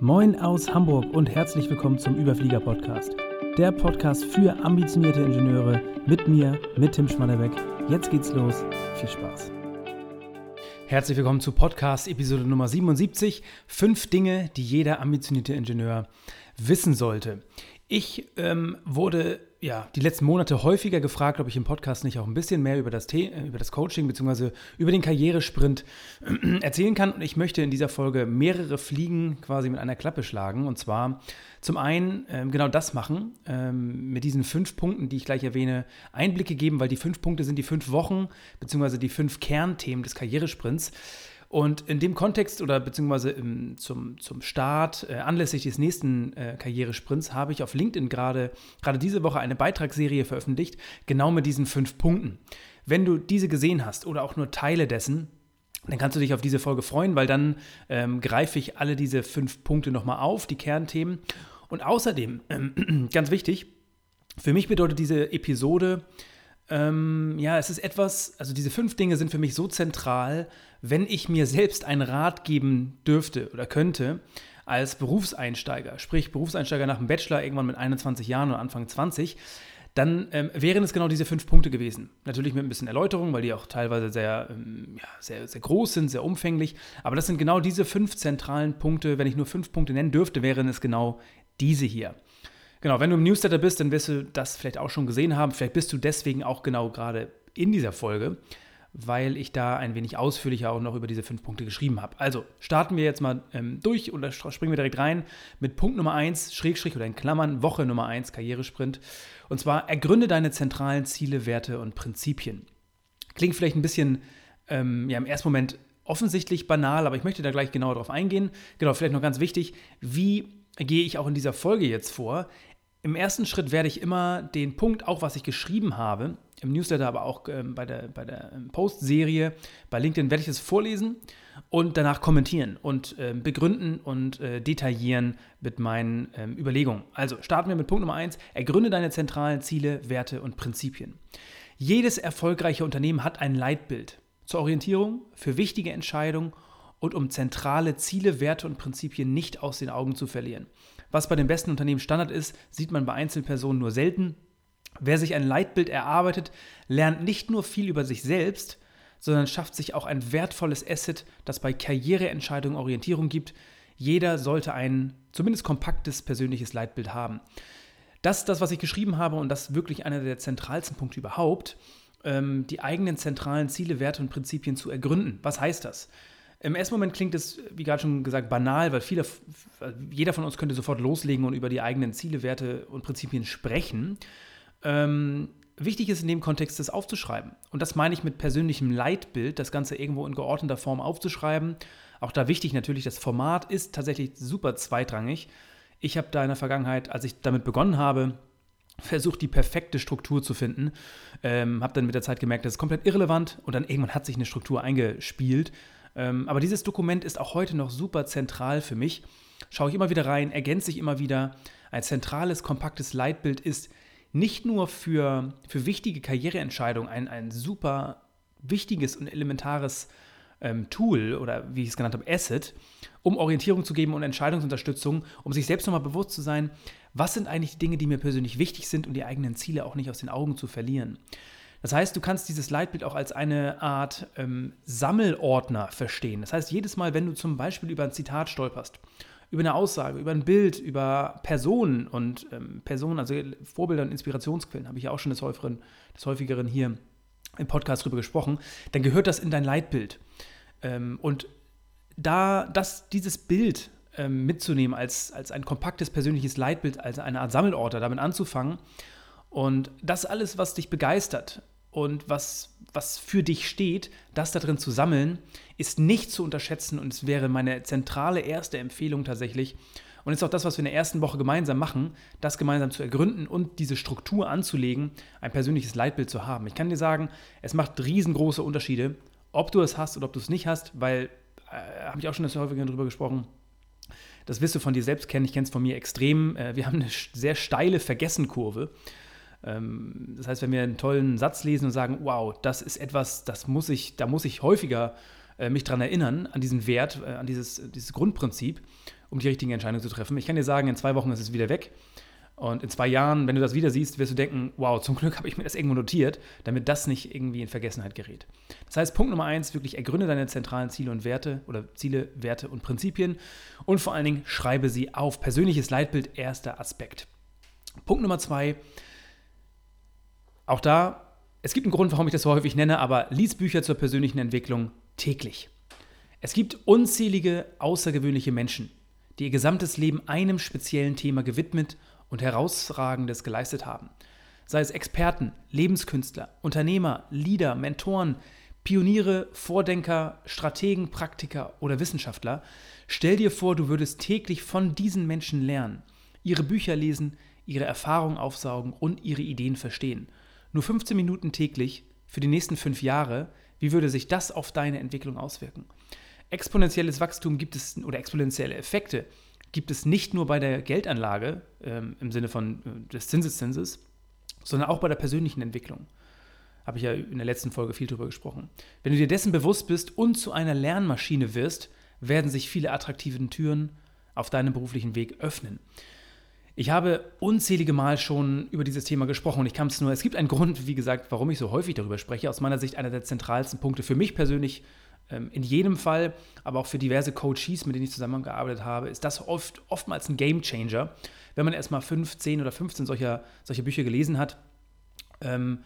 Moin aus Hamburg und herzlich willkommen zum Überflieger Podcast. Der Podcast für ambitionierte Ingenieure mit mir, mit Tim Schmannebeck. Jetzt geht's los. Viel Spaß. Herzlich willkommen zu Podcast Episode Nummer 77. Fünf Dinge, die jeder ambitionierte Ingenieur wissen sollte. Ich ähm, wurde ja die letzten Monate häufiger gefragt, ob ich im Podcast nicht auch ein bisschen mehr über das, The über das Coaching bzw. über den Karrieresprint äh, erzählen kann. Und ich möchte in dieser Folge mehrere Fliegen quasi mit einer Klappe schlagen. Und zwar zum einen ähm, genau das machen, ähm, mit diesen fünf Punkten, die ich gleich erwähne, Einblicke geben, weil die fünf Punkte sind die fünf Wochen bzw. die fünf Kernthemen des Karrieresprints. Und in dem Kontext oder beziehungsweise im, zum, zum Start, äh, anlässlich des nächsten äh, Karrieresprints, habe ich auf LinkedIn gerade gerade diese Woche eine Beitragsserie veröffentlicht, genau mit diesen fünf Punkten. Wenn du diese gesehen hast oder auch nur Teile dessen, dann kannst du dich auf diese Folge freuen, weil dann ähm, greife ich alle diese fünf Punkte nochmal auf, die Kernthemen. Und außerdem, ähm, ganz wichtig, für mich bedeutet diese Episode, ähm, ja, es ist etwas, also diese fünf Dinge sind für mich so zentral, wenn ich mir selbst einen Rat geben dürfte oder könnte als Berufseinsteiger, sprich Berufseinsteiger nach dem Bachelor irgendwann mit 21 Jahren oder Anfang 20, dann ähm, wären es genau diese fünf Punkte gewesen. Natürlich mit ein bisschen Erläuterung, weil die auch teilweise sehr, ähm, ja, sehr, sehr groß sind, sehr umfänglich. Aber das sind genau diese fünf zentralen Punkte. Wenn ich nur fünf Punkte nennen dürfte, wären es genau diese hier. Genau, wenn du im Newsletter bist, dann wirst du das vielleicht auch schon gesehen haben. Vielleicht bist du deswegen auch genau gerade in dieser Folge, weil ich da ein wenig ausführlicher auch noch über diese fünf Punkte geschrieben habe. Also starten wir jetzt mal ähm, durch oder springen wir direkt rein mit Punkt Nummer 1, Schrägstrich oder in Klammern, Woche Nummer 1, Karrieresprint. Und zwar ergründe deine zentralen Ziele, Werte und Prinzipien. Klingt vielleicht ein bisschen ähm, ja, im ersten Moment offensichtlich banal, aber ich möchte da gleich genauer drauf eingehen. Genau, vielleicht noch ganz wichtig, wie gehe ich auch in dieser Folge jetzt vor. Im ersten Schritt werde ich immer den Punkt, auch was ich geschrieben habe, im Newsletter, aber auch ähm, bei der, bei der ähm, Post-Serie bei LinkedIn, werde ich es vorlesen und danach kommentieren und äh, begründen und äh, detaillieren mit meinen ähm, Überlegungen. Also starten wir mit Punkt Nummer 1. Ergründe deine zentralen Ziele, Werte und Prinzipien. Jedes erfolgreiche Unternehmen hat ein Leitbild zur Orientierung, für wichtige Entscheidungen und um zentrale Ziele, Werte und Prinzipien nicht aus den Augen zu verlieren. Was bei den besten Unternehmen Standard ist, sieht man bei Einzelpersonen nur selten. Wer sich ein Leitbild erarbeitet, lernt nicht nur viel über sich selbst, sondern schafft sich auch ein wertvolles Asset, das bei Karriereentscheidungen Orientierung gibt. Jeder sollte ein zumindest kompaktes persönliches Leitbild haben. Das ist das, was ich geschrieben habe und das ist wirklich einer der zentralsten Punkte überhaupt, ähm, die eigenen zentralen Ziele, Werte und Prinzipien zu ergründen. Was heißt das? Im ersten Moment klingt es, wie gerade schon gesagt, banal, weil viele, jeder von uns könnte sofort loslegen und über die eigenen Ziele, Werte und Prinzipien sprechen. Ähm, wichtig ist in dem Kontext, das aufzuschreiben. Und das meine ich mit persönlichem Leitbild, das Ganze irgendwo in geordneter Form aufzuschreiben. Auch da wichtig natürlich, das Format ist tatsächlich super zweitrangig. Ich habe da in der Vergangenheit, als ich damit begonnen habe, versucht, die perfekte Struktur zu finden. Ähm, habe dann mit der Zeit gemerkt, das ist komplett irrelevant und dann irgendwann hat sich eine Struktur eingespielt. Ähm, aber dieses Dokument ist auch heute noch super zentral für mich. Schaue ich immer wieder rein, ergänze ich immer wieder. Ein zentrales, kompaktes Leitbild ist nicht nur für, für wichtige Karriereentscheidungen ein, ein super wichtiges und elementares ähm, Tool oder wie ich es genannt habe, Asset, um Orientierung zu geben und Entscheidungsunterstützung, um sich selbst nochmal bewusst zu sein, was sind eigentlich die Dinge, die mir persönlich wichtig sind und die eigenen Ziele auch nicht aus den Augen zu verlieren. Das heißt, du kannst dieses Leitbild auch als eine Art ähm, Sammelordner verstehen. Das heißt, jedes Mal, wenn du zum Beispiel über ein Zitat stolperst, über eine Aussage, über ein Bild, über Personen und ähm, Personen, also Vorbilder und Inspirationsquellen, habe ich ja auch schon des häufigeren, des häufigeren hier im Podcast drüber gesprochen, dann gehört das in dein Leitbild. Ähm, und da das, dieses Bild ähm, mitzunehmen als, als ein kompaktes persönliches Leitbild, als eine Art Sammelorter, damit anzufangen und das alles, was dich begeistert und was, was für dich steht, das da drin zu sammeln, ist nicht zu unterschätzen und es wäre meine zentrale erste Empfehlung tatsächlich. Und ist auch das, was wir in der ersten Woche gemeinsam machen, das gemeinsam zu ergründen und diese Struktur anzulegen, ein persönliches Leitbild zu haben. Ich kann dir sagen, es macht riesengroße Unterschiede, ob du es hast oder ob du es nicht hast, weil, äh, habe ich auch schon das häufiger darüber gesprochen, das wirst du von dir selbst kennen, ich kenne es von mir extrem. Äh, wir haben eine sehr steile Vergessenkurve. Ähm, das heißt, wenn wir einen tollen Satz lesen und sagen, wow, das ist etwas, das muss ich, da muss ich häufiger äh, mich dran erinnern, an diesen Wert, äh, an dieses, dieses Grundprinzip. um die richtigen Entscheidungen zu treffen. Ich kann dir sagen, in zwei Wochen ist es wieder weg. Und in zwei Jahren, wenn du das wieder siehst, wirst du denken, wow, zum Glück habe ich mir das irgendwo notiert, damit das nicht irgendwie in Vergessenheit gerät. Das heißt, Punkt Nummer eins, wirklich ergründe deine zentralen Ziele und Werte oder Ziele, Werte und Prinzipien und vor allen Dingen schreibe sie auf. Persönliches Leitbild, erster Aspekt. Punkt Nummer zwei, auch da, es gibt einen Grund, warum ich das so häufig nenne, aber lies Bücher zur persönlichen Entwicklung täglich. Es gibt unzählige außergewöhnliche Menschen, die ihr gesamtes Leben einem speziellen Thema gewidmet und Herausragendes geleistet haben. Sei es Experten, Lebenskünstler, Unternehmer, Leader, Mentoren, Pioniere, Vordenker, Strategen, Praktiker oder Wissenschaftler, stell dir vor, du würdest täglich von diesen Menschen lernen, ihre Bücher lesen, ihre Erfahrungen aufsaugen und ihre Ideen verstehen. Nur 15 Minuten täglich für die nächsten fünf Jahre, wie würde sich das auf deine Entwicklung auswirken? Exponentielles Wachstum gibt es oder exponentielle Effekte gibt es nicht nur bei der Geldanlage ähm, im Sinne von äh, des Zinseszinses, sondern auch bei der persönlichen Entwicklung. Habe ich ja in der letzten Folge viel darüber gesprochen. Wenn du dir dessen bewusst bist und zu einer Lernmaschine wirst, werden sich viele attraktive Türen auf deinem beruflichen Weg öffnen. Ich habe unzählige Mal schon über dieses Thema gesprochen und ich kann es nur, es gibt einen Grund, wie gesagt, warum ich so häufig darüber spreche. Aus meiner Sicht einer der zentralsten Punkte für mich persönlich ähm, in jedem Fall, aber auch für diverse Coaches, mit denen ich zusammengearbeitet habe, ist das oft, oftmals ein Game Changer. Wenn man erstmal 5, 10 oder 15 solcher, solcher Bücher gelesen hat, ähm,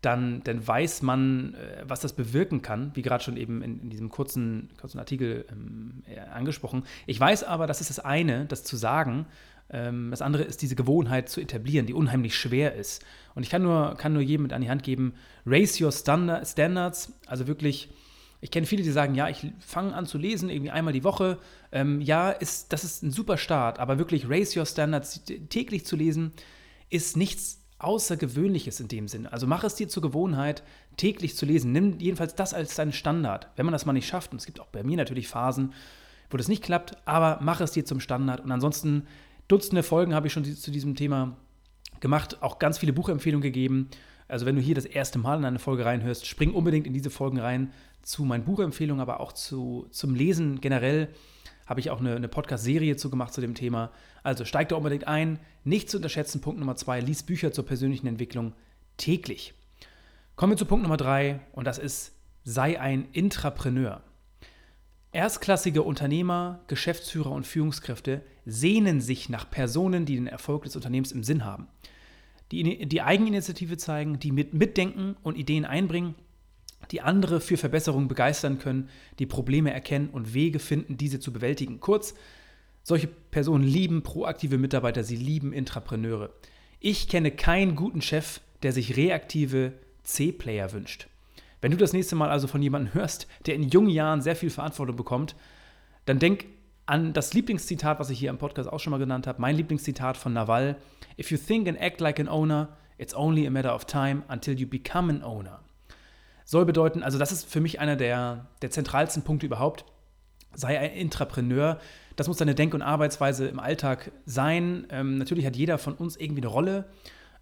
dann, dann weiß man, äh, was das bewirken kann, wie gerade schon eben in, in diesem kurzen, kurzen Artikel ähm, äh, angesprochen. Ich weiß aber, das ist das eine, das zu sagen. Ähm, das andere ist diese Gewohnheit zu etablieren, die unheimlich schwer ist. Und ich kann nur, kann nur jedem mit an die Hand geben, raise your standards, also wirklich ich kenne viele, die sagen, ja, ich fange an zu lesen, irgendwie einmal die Woche. Ähm, ja, ist, das ist ein super Start, aber wirklich Raise Your Standards täglich zu lesen, ist nichts Außergewöhnliches in dem Sinne. Also mach es dir zur Gewohnheit, täglich zu lesen. Nimm jedenfalls das als deinen Standard. Wenn man das mal nicht schafft, und es gibt auch bei mir natürlich Phasen, wo das nicht klappt, aber mach es dir zum Standard. Und ansonsten Dutzende Folgen habe ich schon zu diesem Thema gemacht, auch ganz viele Buchempfehlungen gegeben. Also wenn du hier das erste Mal in eine Folge reinhörst, spring unbedingt in diese Folgen rein zu meinen Buchempfehlungen, aber auch zu, zum Lesen generell habe ich auch eine, eine Podcast-Serie zu gemacht zu dem Thema. Also steig da unbedingt ein. Nicht zu unterschätzen, Punkt Nummer zwei, lies Bücher zur persönlichen Entwicklung täglich. Kommen wir zu Punkt Nummer drei und das ist, sei ein Intrapreneur. Erstklassige Unternehmer, Geschäftsführer und Führungskräfte sehnen sich nach Personen, die den Erfolg des Unternehmens im Sinn haben, die die Eigeninitiative zeigen, die mit, mitdenken und Ideen einbringen die andere für Verbesserungen begeistern können, die Probleme erkennen und Wege finden, diese zu bewältigen. Kurz, solche Personen lieben proaktive Mitarbeiter, sie lieben Intrapreneure. Ich kenne keinen guten Chef, der sich reaktive C-Player wünscht. Wenn du das nächste Mal also von jemandem hörst, der in jungen Jahren sehr viel Verantwortung bekommt, dann denk an das Lieblingszitat, was ich hier im Podcast auch schon mal genannt habe, mein Lieblingszitat von Naval. If you think and act like an owner, it's only a matter of time until you become an owner soll bedeuten, also das ist für mich einer der, der zentralsten Punkte überhaupt, sei ein Intrapreneur. Das muss deine Denk- und Arbeitsweise im Alltag sein. Ähm, natürlich hat jeder von uns irgendwie eine Rolle,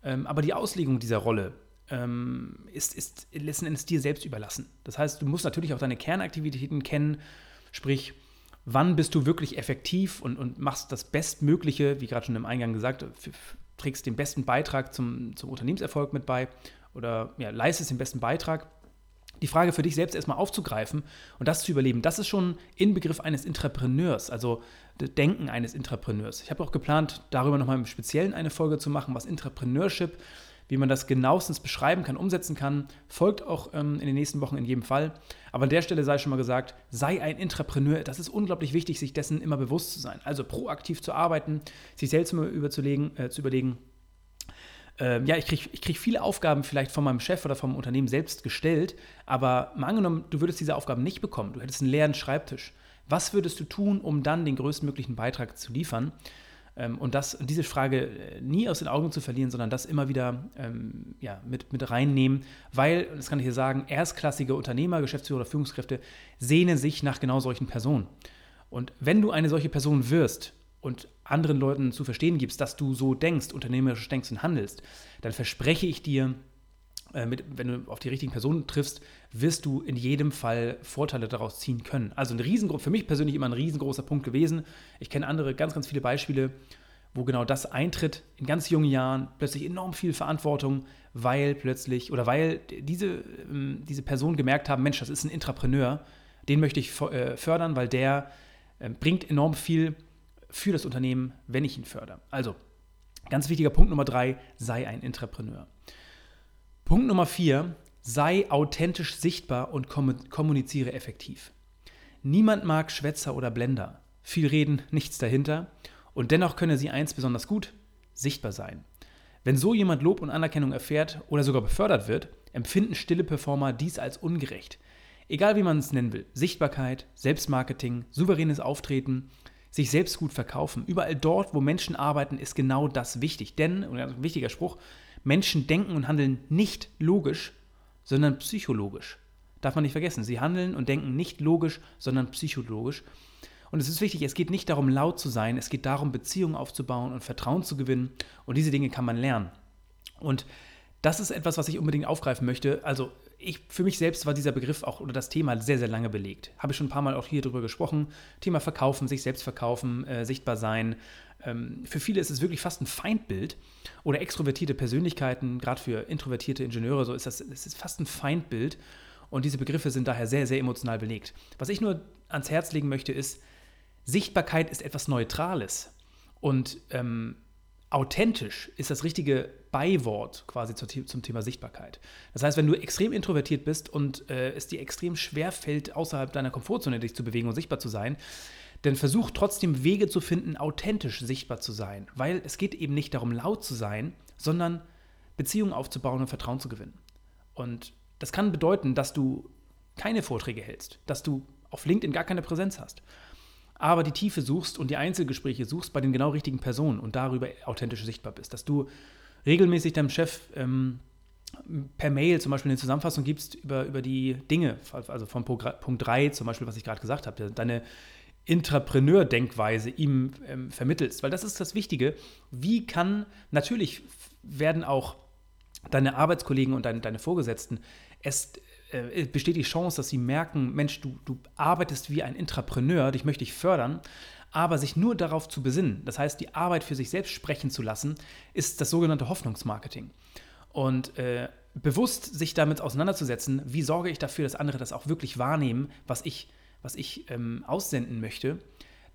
ähm, aber die Auslegung dieser Rolle ähm, ist, ist letzten Endes dir selbst überlassen. Das heißt, du musst natürlich auch deine Kernaktivitäten kennen, sprich, wann bist du wirklich effektiv und, und machst das Bestmögliche, wie gerade schon im Eingang gesagt, trägst den besten Beitrag zum, zum Unternehmenserfolg mit bei oder ja, leistest den besten Beitrag die Frage für dich selbst erstmal aufzugreifen und das zu überleben, das ist schon Inbegriff eines Intrapreneurs, also das Denken eines Intrapreneurs. Ich habe auch geplant, darüber nochmal im Speziellen eine Folge zu machen, was Intrapreneurship, wie man das genauestens beschreiben kann, umsetzen kann, folgt auch ähm, in den nächsten Wochen in jedem Fall. Aber an der Stelle sei schon mal gesagt, sei ein Intrapreneur. Das ist unglaublich wichtig, sich dessen immer bewusst zu sein. Also proaktiv zu arbeiten, sich selbst immer überzulegen, äh, zu überlegen, äh, ja, ich kriege ich krieg viele Aufgaben vielleicht von meinem Chef oder vom Unternehmen selbst gestellt, aber mal angenommen, du würdest diese Aufgaben nicht bekommen, du hättest einen leeren Schreibtisch. Was würdest du tun, um dann den größtmöglichen Beitrag zu liefern? Ähm, und das, diese Frage äh, nie aus den Augen zu verlieren, sondern das immer wieder ähm, ja, mit, mit reinnehmen, weil, das kann ich hier sagen, erstklassige Unternehmer, Geschäftsführer oder Führungskräfte sehnen sich nach genau solchen Personen. Und wenn du eine solche Person wirst, und anderen Leuten zu verstehen gibst, dass du so denkst, unternehmerisch denkst und handelst, dann verspreche ich dir, mit, wenn du auf die richtigen Personen triffst, wirst du in jedem Fall Vorteile daraus ziehen können. Also ein riesengroß, für mich persönlich immer ein riesengroßer Punkt gewesen. Ich kenne andere, ganz, ganz viele Beispiele, wo genau das eintritt, in ganz jungen Jahren, plötzlich enorm viel Verantwortung, weil plötzlich oder weil diese, ähm, diese Personen gemerkt haben, Mensch, das ist ein Intrapreneur, den möchte ich äh, fördern, weil der ähm, bringt enorm viel für das Unternehmen, wenn ich ihn fördere. Also, ganz wichtiger Punkt Nummer drei, sei ein Intrapreneur. Punkt Nummer vier, sei authentisch sichtbar und kommuniziere effektiv. Niemand mag Schwätzer oder Blender. Viel reden, nichts dahinter. Und dennoch könne sie eins besonders gut, sichtbar sein. Wenn so jemand Lob und Anerkennung erfährt oder sogar befördert wird, empfinden stille Performer dies als ungerecht. Egal wie man es nennen will, Sichtbarkeit, Selbstmarketing, souveränes Auftreten, sich selbst gut verkaufen. Überall dort, wo Menschen arbeiten, ist genau das wichtig. Denn, und ein wichtiger Spruch, Menschen denken und handeln nicht logisch, sondern psychologisch. Darf man nicht vergessen. Sie handeln und denken nicht logisch, sondern psychologisch. Und es ist wichtig, es geht nicht darum, laut zu sein, es geht darum, Beziehungen aufzubauen und Vertrauen zu gewinnen. Und diese Dinge kann man lernen. Und das ist etwas, was ich unbedingt aufgreifen möchte. Also ich, für mich selbst war dieser Begriff auch oder das Thema sehr, sehr lange belegt. Habe ich schon ein paar Mal auch hier drüber gesprochen. Thema Verkaufen, sich selbst verkaufen, äh, sichtbar sein. Ähm, für viele ist es wirklich fast ein Feindbild. Oder extrovertierte Persönlichkeiten, gerade für introvertierte Ingenieure, so ist das, es ist fast ein Feindbild. Und diese Begriffe sind daher sehr, sehr emotional belegt. Was ich nur ans Herz legen möchte, ist, Sichtbarkeit ist etwas Neutrales. Und ähm, authentisch ist das richtige Beiwort quasi zum Thema Sichtbarkeit. Das heißt, wenn du extrem introvertiert bist und äh, es dir extrem schwer fällt, außerhalb deiner Komfortzone dich zu bewegen und sichtbar zu sein, dann versuch trotzdem Wege zu finden, authentisch sichtbar zu sein. Weil es geht eben nicht darum, laut zu sein, sondern Beziehungen aufzubauen und Vertrauen zu gewinnen. Und das kann bedeuten, dass du keine Vorträge hältst, dass du auf LinkedIn gar keine Präsenz hast, aber die Tiefe suchst und die Einzelgespräche suchst bei den genau richtigen Personen und darüber authentisch sichtbar bist. Dass du regelmäßig deinem Chef ähm, per Mail zum Beispiel eine Zusammenfassung gibst über, über die Dinge, also von Punkt 3 zum Beispiel, was ich gerade gesagt habe, deine Intrapreneur-Denkweise ihm ähm, vermittelst. Weil das ist das Wichtige. Wie kann, natürlich werden auch deine Arbeitskollegen und deine, deine Vorgesetzten es äh, besteht die Chance, dass sie merken, Mensch, du, du arbeitest wie ein Intrapreneur, dich möchte ich fördern, aber sich nur darauf zu besinnen, das heißt, die Arbeit für sich selbst sprechen zu lassen, ist das sogenannte Hoffnungsmarketing. Und äh, bewusst sich damit auseinanderzusetzen, wie sorge ich dafür, dass andere das auch wirklich wahrnehmen, was ich, was ich ähm, aussenden möchte,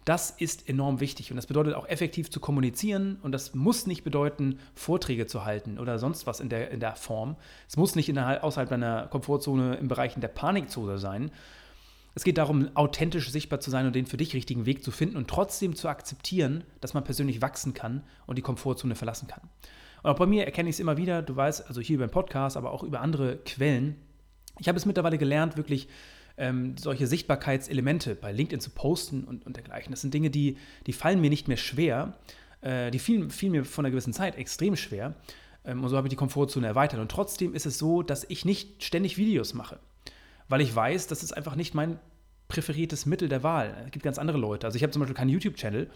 das ist enorm wichtig und das bedeutet auch effektiv zu kommunizieren und das muss nicht bedeuten, Vorträge zu halten oder sonst was in der, in der Form. Es muss nicht innerhalb, außerhalb deiner Komfortzone im Bereich der Panikzone sein, es geht darum, authentisch sichtbar zu sein und den für dich richtigen Weg zu finden und trotzdem zu akzeptieren, dass man persönlich wachsen kann und die Komfortzone verlassen kann. Und auch bei mir erkenne ich es immer wieder, du weißt, also hier über den Podcast, aber auch über andere Quellen. Ich habe es mittlerweile gelernt, wirklich ähm, solche Sichtbarkeitselemente bei LinkedIn zu posten und, und dergleichen. Das sind Dinge, die, die fallen mir nicht mehr schwer. Äh, die fielen, fielen mir von einer gewissen Zeit extrem schwer. Ähm, und so habe ich die Komfortzone erweitert. Und trotzdem ist es so, dass ich nicht ständig Videos mache weil ich weiß, das ist einfach nicht mein präferiertes Mittel der Wahl. Es gibt ganz andere Leute. Also ich habe zum Beispiel keinen YouTube-Channel,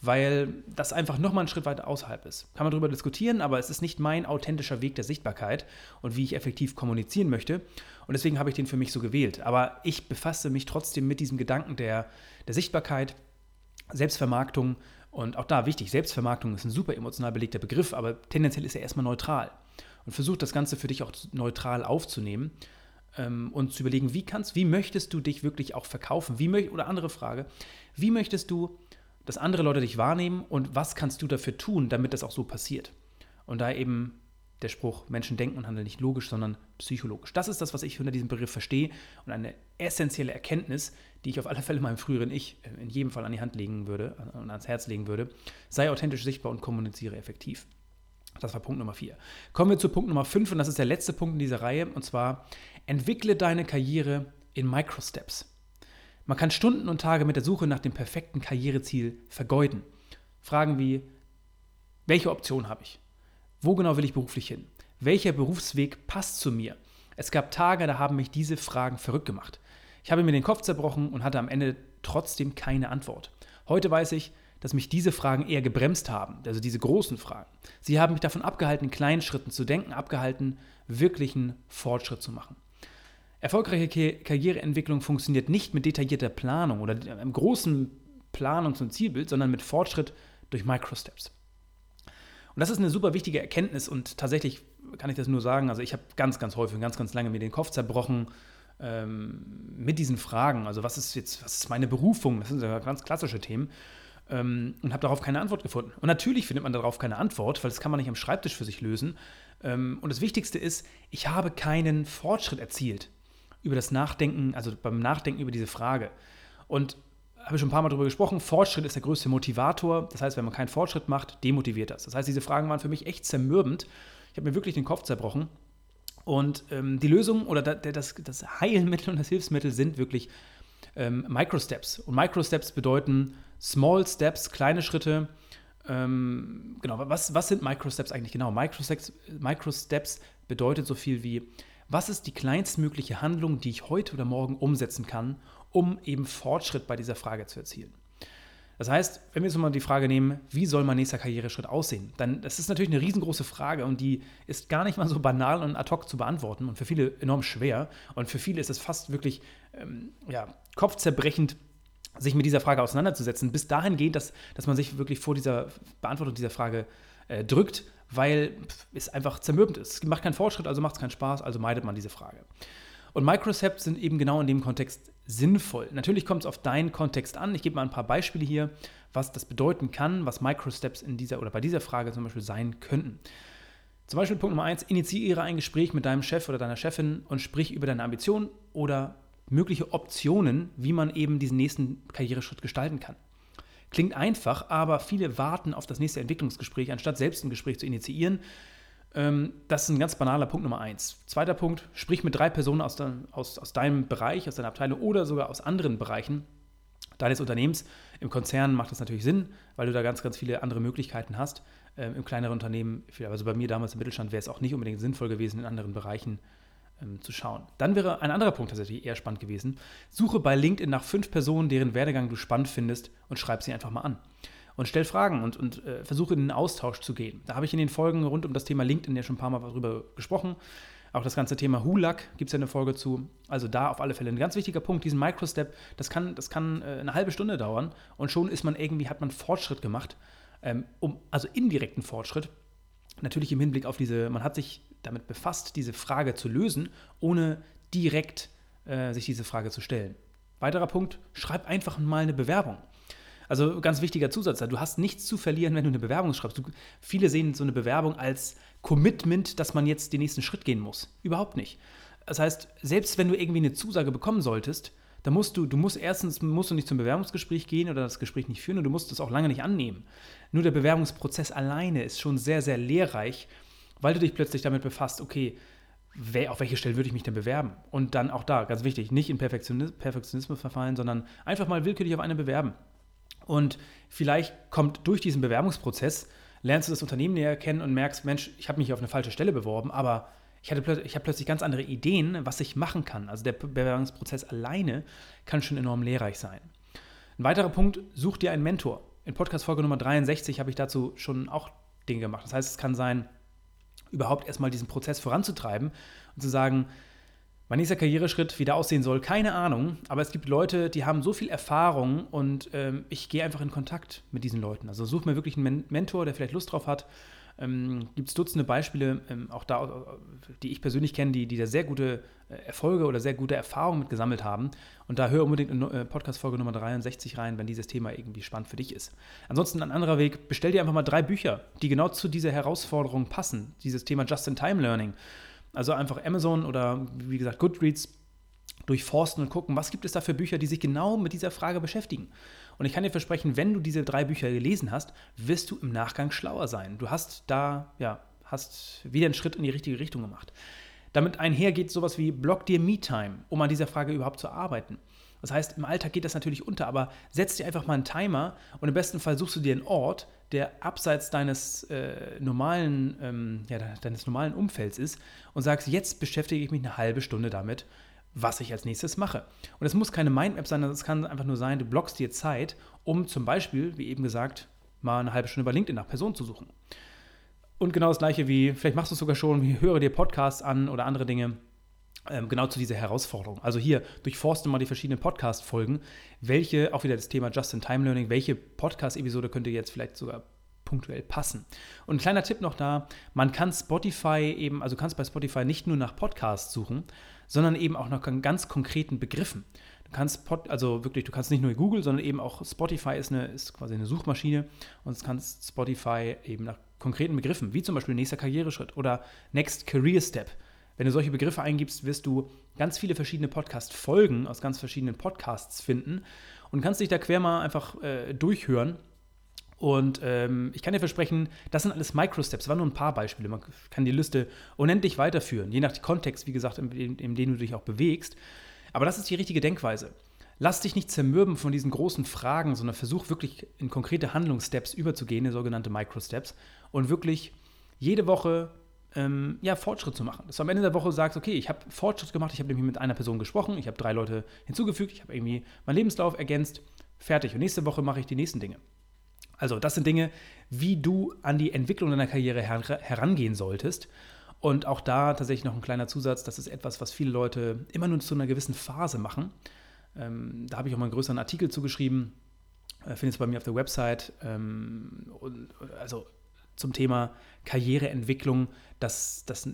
weil das einfach nochmal einen Schritt weiter außerhalb ist. Kann man darüber diskutieren, aber es ist nicht mein authentischer Weg der Sichtbarkeit und wie ich effektiv kommunizieren möchte. Und deswegen habe ich den für mich so gewählt. Aber ich befasse mich trotzdem mit diesem Gedanken der, der Sichtbarkeit, Selbstvermarktung und auch da wichtig, Selbstvermarktung ist ein super emotional belegter Begriff, aber tendenziell ist er erstmal neutral. Und versuch das Ganze für dich auch neutral aufzunehmen ähm, und zu überlegen, wie kannst, wie möchtest du dich wirklich auch verkaufen? Wie oder andere Frage, wie möchtest du, dass andere Leute dich wahrnehmen und was kannst du dafür tun, damit das auch so passiert? Und da eben der Spruch, Menschen denken und handeln nicht logisch, sondern psychologisch. Das ist das, was ich unter diesem Begriff verstehe und eine essentielle Erkenntnis, die ich auf alle Fälle meinem früheren Ich äh, in jedem Fall an die Hand legen würde und ans Herz legen würde. Sei authentisch sichtbar und kommuniziere effektiv. Das war Punkt Nummer 4. Kommen wir zu Punkt Nummer 5 und das ist der letzte Punkt in dieser Reihe und zwar entwickle deine Karriere in Microsteps. Man kann Stunden und Tage mit der Suche nach dem perfekten Karriereziel vergeuden. Fragen wie, welche Option habe ich? Wo genau will ich beruflich hin? Welcher Berufsweg passt zu mir? Es gab Tage, da haben mich diese Fragen verrückt gemacht. Ich habe mir den Kopf zerbrochen und hatte am Ende trotzdem keine Antwort. Heute weiß ich, dass mich diese Fragen eher gebremst haben, also diese großen Fragen. Sie haben mich davon abgehalten, in kleinen Schritten zu denken, abgehalten, wirklichen Fortschritt zu machen. Erfolgreiche Karriereentwicklung funktioniert nicht mit detaillierter Planung oder einem großen Planungs- und Zielbild, sondern mit Fortschritt durch Microsteps. Und das ist eine super wichtige Erkenntnis und tatsächlich kann ich das nur sagen, also ich habe ganz, ganz häufig und ganz, ganz lange mir den Kopf zerbrochen ähm, mit diesen Fragen. Also was ist jetzt, was ist meine Berufung? Das sind ja ganz klassische Themen. Ähm, und habe darauf keine Antwort gefunden. Und natürlich findet man darauf keine Antwort, weil das kann man nicht am Schreibtisch für sich lösen. Ähm, und das Wichtigste ist, ich habe keinen Fortschritt erzielt über das Nachdenken, also beim Nachdenken über diese Frage. Und habe ich schon ein paar Mal darüber gesprochen, Fortschritt ist der größte Motivator. Das heißt, wenn man keinen Fortschritt macht, demotiviert das. Das heißt, diese Fragen waren für mich echt zermürbend. Ich habe mir wirklich den Kopf zerbrochen. Und ähm, die Lösung oder das, das, Heilmittel und das Hilfsmittel sind wirklich ähm, Microsteps. Und Microsteps bedeuten Small Steps, kleine Schritte. Ähm, genau, was, was sind Microsteps eigentlich genau? Microsteps, Microsteps bedeutet so viel wie, was ist die kleinstmögliche Handlung, die ich heute oder morgen umsetzen kann, um eben Fortschritt bei dieser Frage zu erzielen. Das heißt, wenn wir jetzt mal die Frage nehmen, wie soll mein nächster Karriereschritt aussehen, dann das ist natürlich eine riesengroße Frage und die ist gar nicht mal so banal und ad hoc zu beantworten und für viele enorm schwer und für viele ist es fast wirklich ähm, ja, kopfzerbrechend, sich mit dieser Frage auseinanderzusetzen, bis dahin geht, dass, dass man sich wirklich vor dieser Beantwortung dieser Frage äh, drückt, weil es einfach zermürbend ist. Es macht keinen Fortschritt, also macht es keinen Spaß, also meidet man diese Frage. Und Microcepts sind eben genau in dem Kontext sinnvoll. Natürlich kommt es auf deinen Kontext an. Ich gebe mal ein paar Beispiele hier, was das bedeuten kann, was Microsteps in dieser oder bei dieser Frage zum Beispiel sein könnten. Zum Beispiel Punkt Nummer eins: Initiiere ein Gespräch mit deinem Chef oder deiner Chefin und sprich über deine Ambitionen oder mögliche Optionen, wie man eben diesen nächsten Karriereschritt gestalten kann. Klingt einfach, aber viele warten auf das nächste Entwicklungsgespräch, anstatt selbst ein Gespräch zu initiieren. Ähm, das ist ein ganz banaler Punkt Nummer eins. Zweiter Punkt, sprich mit drei Personen aus, de, aus, aus deinem Bereich, aus deiner Abteilung oder sogar aus anderen Bereichen deines Unternehmens. Im Konzern macht das natürlich Sinn, weil du da ganz, ganz viele andere Möglichkeiten hast. Ähm, Im kleineren Unternehmen, also bei mir damals im Mittelstand, wäre es auch nicht unbedingt sinnvoll gewesen, in anderen Bereichen ähm, zu schauen. Dann wäre ein anderer Punkt tatsächlich eher spannend gewesen. Suche bei LinkedIn nach fünf Personen, deren Werdegang du spannend findest und schreib sie einfach mal an. Und stell Fragen und, und äh, versuche in den Austausch zu gehen. Da habe ich in den Folgen rund um das Thema LinkedIn ja schon ein paar Mal darüber gesprochen. Auch das ganze Thema Hulak gibt es ja eine Folge zu. Also da auf alle Fälle ein ganz wichtiger Punkt, diesen Microstep, das kann, das kann äh, eine halbe Stunde dauern und schon ist man irgendwie, hat man Fortschritt gemacht, ähm, um, also indirekten Fortschritt. Natürlich im Hinblick auf diese, man hat sich damit befasst, diese Frage zu lösen, ohne direkt äh, sich diese Frage zu stellen. Weiterer Punkt, schreib einfach mal eine Bewerbung. Also ganz wichtiger Zusatz, du hast nichts zu verlieren, wenn du eine Bewerbung schreibst. Du, viele sehen so eine Bewerbung als Commitment, dass man jetzt den nächsten Schritt gehen muss. Überhaupt nicht. Das heißt, selbst wenn du irgendwie eine Zusage bekommen solltest, dann musst du, du musst erstens musst du nicht zum Bewerbungsgespräch gehen oder das Gespräch nicht führen und du musst es auch lange nicht annehmen. Nur der Bewerbungsprozess alleine ist schon sehr, sehr lehrreich, weil du dich plötzlich damit befasst, okay, wer, auf welche Stelle würde ich mich denn bewerben? Und dann auch da, ganz wichtig, nicht in Perfektionismus verfallen, sondern einfach mal willkürlich auf eine bewerben. Und vielleicht kommt durch diesen Bewerbungsprozess, lernst du das Unternehmen näher kennen und merkst, Mensch, ich habe mich auf eine falsche Stelle beworben, aber ich, hatte, ich habe plötzlich ganz andere Ideen, was ich machen kann. Also der Bewerbungsprozess alleine kann schon enorm lehrreich sein. Ein weiterer Punkt, such dir einen Mentor. In Podcast-Folge Nummer 63 habe ich dazu schon auch Dinge gemacht. Das heißt, es kann sein, überhaupt erstmal diesen Prozess voranzutreiben und zu sagen, mein nächster Karriereschritt wieder aussehen soll, keine Ahnung. Aber es gibt Leute, die haben so viel Erfahrung und ähm, ich gehe einfach in Kontakt mit diesen Leuten. Also such mir wirklich einen Men Mentor, der vielleicht Lust drauf hat. Ähm, gibt es Dutzende Beispiele, ähm, auch da, die ich persönlich kenne, die, die da sehr gute äh, Erfolge oder sehr gute Erfahrungen mit gesammelt haben. Und da hör unbedingt in äh, Podcast-Folge Nummer 63 rein, wenn dieses Thema irgendwie spannend für dich ist. Ansonsten ein anderer Weg, bestell dir einfach mal drei Bücher, die genau zu dieser Herausforderung passen. Dieses Thema Just-in-Time-Learning. Also einfach Amazon oder wie gesagt Goodreads durchforsten und gucken, was gibt es da für Bücher, die sich genau mit dieser Frage beschäftigen. Und ich kann dir versprechen, wenn du diese drei Bücher gelesen hast, wirst du im Nachgang schlauer sein. Du hast da, ja, hast wieder einen Schritt in die richtige Richtung gemacht. Damit einhergeht sowas wie Block dir Me-Time, um an dieser Frage überhaupt zu arbeiten. Das heißt, im Alltag geht das natürlich unter, aber setz dir einfach mal einen Timer und im besten Fall suchst du dir einen Ort, der abseits deines äh, normalen, ähm, ja, deines normalen Umfelds ist und sagst, jetzt beschäftige ich mich eine halbe Stunde damit, was ich als nächstes mache. Und es muss keine Mindmap sein, es kann einfach nur sein, du blockst dir Zeit, um zum Beispiel, wie eben gesagt, mal eine halbe Stunde bei LinkedIn nach Personen zu suchen. Und genau das gleiche wie, vielleicht machst du es sogar schon, höre dir Podcasts an oder andere Dinge, genau zu dieser Herausforderung. Also hier, durchforste mal die verschiedenen Podcast-Folgen, welche, auch wieder das Thema Just-in-Time-Learning, welche Podcast-Episode könnte jetzt vielleicht sogar punktuell passen. Und ein kleiner Tipp noch da, man kann Spotify eben, also kannst bei Spotify nicht nur nach Podcasts suchen, sondern eben auch nach ganz konkreten Begriffen. Du kannst Pod, also wirklich, du kannst nicht nur Google, sondern eben auch Spotify ist, eine, ist quasi eine Suchmaschine und kannst Spotify eben nach konkreten Begriffen, wie zum Beispiel nächster Karriereschritt oder Next Career Step. Wenn du solche Begriffe eingibst, wirst du ganz viele verschiedene Podcast-Folgen aus ganz verschiedenen Podcasts finden und kannst dich da quer mal einfach äh, durchhören und ähm, ich kann dir versprechen, das sind alles Microsteps. Das waren nur ein paar Beispiele. Man kann die Liste unendlich weiterführen, je nach Kontext, wie gesagt, in, in, in dem du dich auch bewegst. Aber das ist die richtige Denkweise. Lass dich nicht zermürben von diesen großen Fragen, sondern versuch wirklich in konkrete Handlungssteps überzugehen, in sogenannte Microsteps, und wirklich jede Woche ähm, ja, Fortschritt zu machen. Dass du am Ende der Woche sagst, okay, ich habe Fortschritt gemacht, ich habe nämlich mit einer Person gesprochen, ich habe drei Leute hinzugefügt, ich habe irgendwie meinen Lebenslauf ergänzt, fertig. Und nächste Woche mache ich die nächsten Dinge. Also das sind Dinge, wie du an die Entwicklung deiner Karriere her herangehen solltest. Und auch da tatsächlich noch ein kleiner Zusatz, das ist etwas, was viele Leute immer nur zu einer gewissen Phase machen. Ähm, da habe ich auch mal einen größeren Artikel zugeschrieben, äh, findest du bei mir auf der Website. Ähm, also zum Thema Karriereentwicklung, das, das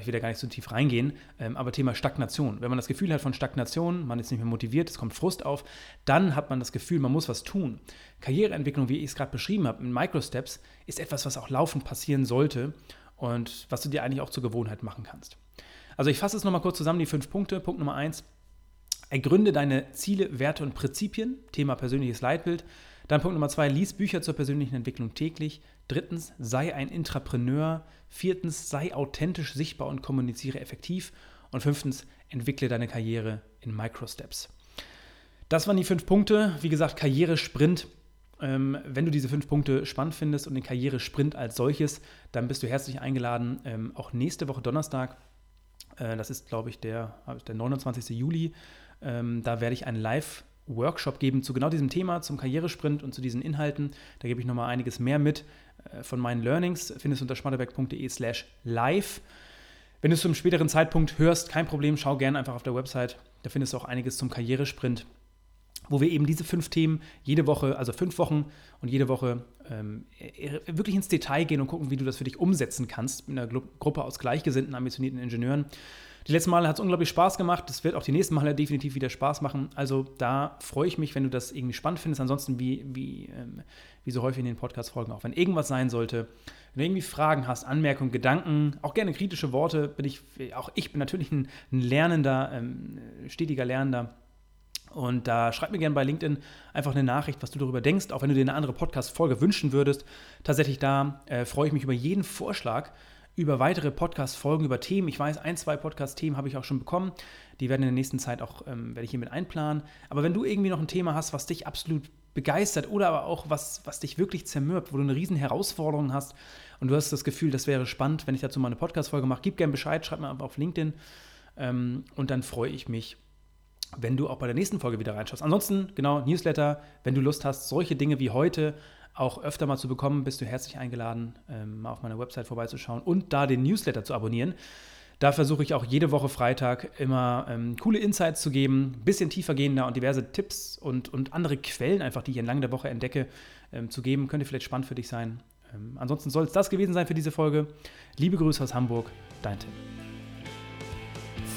ich will da gar nicht so tief reingehen, ähm, aber Thema Stagnation. Wenn man das Gefühl hat von Stagnation, man ist nicht mehr motiviert, es kommt Frust auf, dann hat man das Gefühl, man muss was tun. Karriereentwicklung, wie ich es gerade beschrieben habe, in Microsteps, ist etwas, was auch laufend passieren sollte und was du dir eigentlich auch zur Gewohnheit machen kannst. Also ich fasse es nochmal kurz zusammen, die fünf Punkte. Punkt Nummer eins, ergründe deine Ziele, Werte und Prinzipien, Thema persönliches Leitbild. Dann Punkt Nummer zwei, lies Bücher zur persönlichen Entwicklung täglich. Drittens, sei ein Intrapreneur. Viertens, sei authentisch sichtbar und kommuniziere effektiv. Und fünftens, entwickle deine Karriere in Microsteps. Das waren die fünf Punkte. Wie gesagt, Karrieresprint. Ähm, wenn du diese fünf Punkte spannend findest und den Karrieresprint als solches, dann bist du herzlich eingeladen, ähm, auch nächste Woche Donnerstag, äh, das ist, glaube ich, der, der 29. Juli, ähm, da werde ich einen Live- Workshop geben zu genau diesem Thema, zum Karrieresprint und zu diesen Inhalten. Da gebe ich nochmal einiges mehr mit äh, von meinen Learnings. Findest du unter schmatterberg.de slash live. Wenn du es zum späteren Zeitpunkt hörst, kein Problem, schau gerne einfach auf der Website. Da findest du auch einiges zum Karrieresprint, wo wir eben diese fünf Themen jede Woche, also fünf Wochen und jede Woche ähm, wirklich ins Detail gehen und gucken, wie du das für dich umsetzen kannst mit einer Gruppe aus gleichgesinnten, ambitionierten Ingenieuren. Die letzten Male hat es unglaublich Spaß gemacht. Das wird auch die nächsten Male definitiv wieder Spaß machen. Also da freue ich mich, wenn du das irgendwie spannend findest. Ansonsten, wie, wie, ähm, wie so häufig in den Podcast-Folgen auch, wenn irgendwas sein sollte, wenn du irgendwie Fragen hast, Anmerkungen, Gedanken, auch gerne kritische Worte, bin ich, auch ich bin natürlich ein, ein lernender, ähm, stetiger Lernender. Und da schreib mir gerne bei LinkedIn einfach eine Nachricht, was du darüber denkst, auch wenn du dir eine andere Podcast-Folge wünschen würdest. Tatsächlich da äh, freue ich mich über jeden Vorschlag über weitere Podcast-Folgen, über Themen. Ich weiß, ein, zwei Podcast-Themen habe ich auch schon bekommen. Die werden in der nächsten Zeit auch, ähm, werde ich hier mit einplanen. Aber wenn du irgendwie noch ein Thema hast, was dich absolut begeistert oder aber auch was, was dich wirklich zermürbt, wo du eine riesen Herausforderung hast und du hast das Gefühl, das wäre spannend, wenn ich dazu mal eine Podcast-Folge mache, gib gerne Bescheid, schreib mir einfach auf LinkedIn ähm, und dann freue ich mich, wenn du auch bei der nächsten Folge wieder reinschaust. Ansonsten, genau, Newsletter, wenn du Lust hast, solche Dinge wie heute auch öfter mal zu bekommen, bist du herzlich eingeladen, ähm, mal auf meiner Website vorbeizuschauen und da den Newsletter zu abonnieren. Da versuche ich auch jede Woche Freitag immer ähm, coole Insights zu geben, ein bisschen tiefer gehender und diverse Tipps und, und andere Quellen einfach, die ich entlang der Woche entdecke, ähm, zu geben. Könnte vielleicht spannend für dich sein. Ähm, ansonsten soll es das gewesen sein für diese Folge. Liebe Grüße aus Hamburg, dein Tim.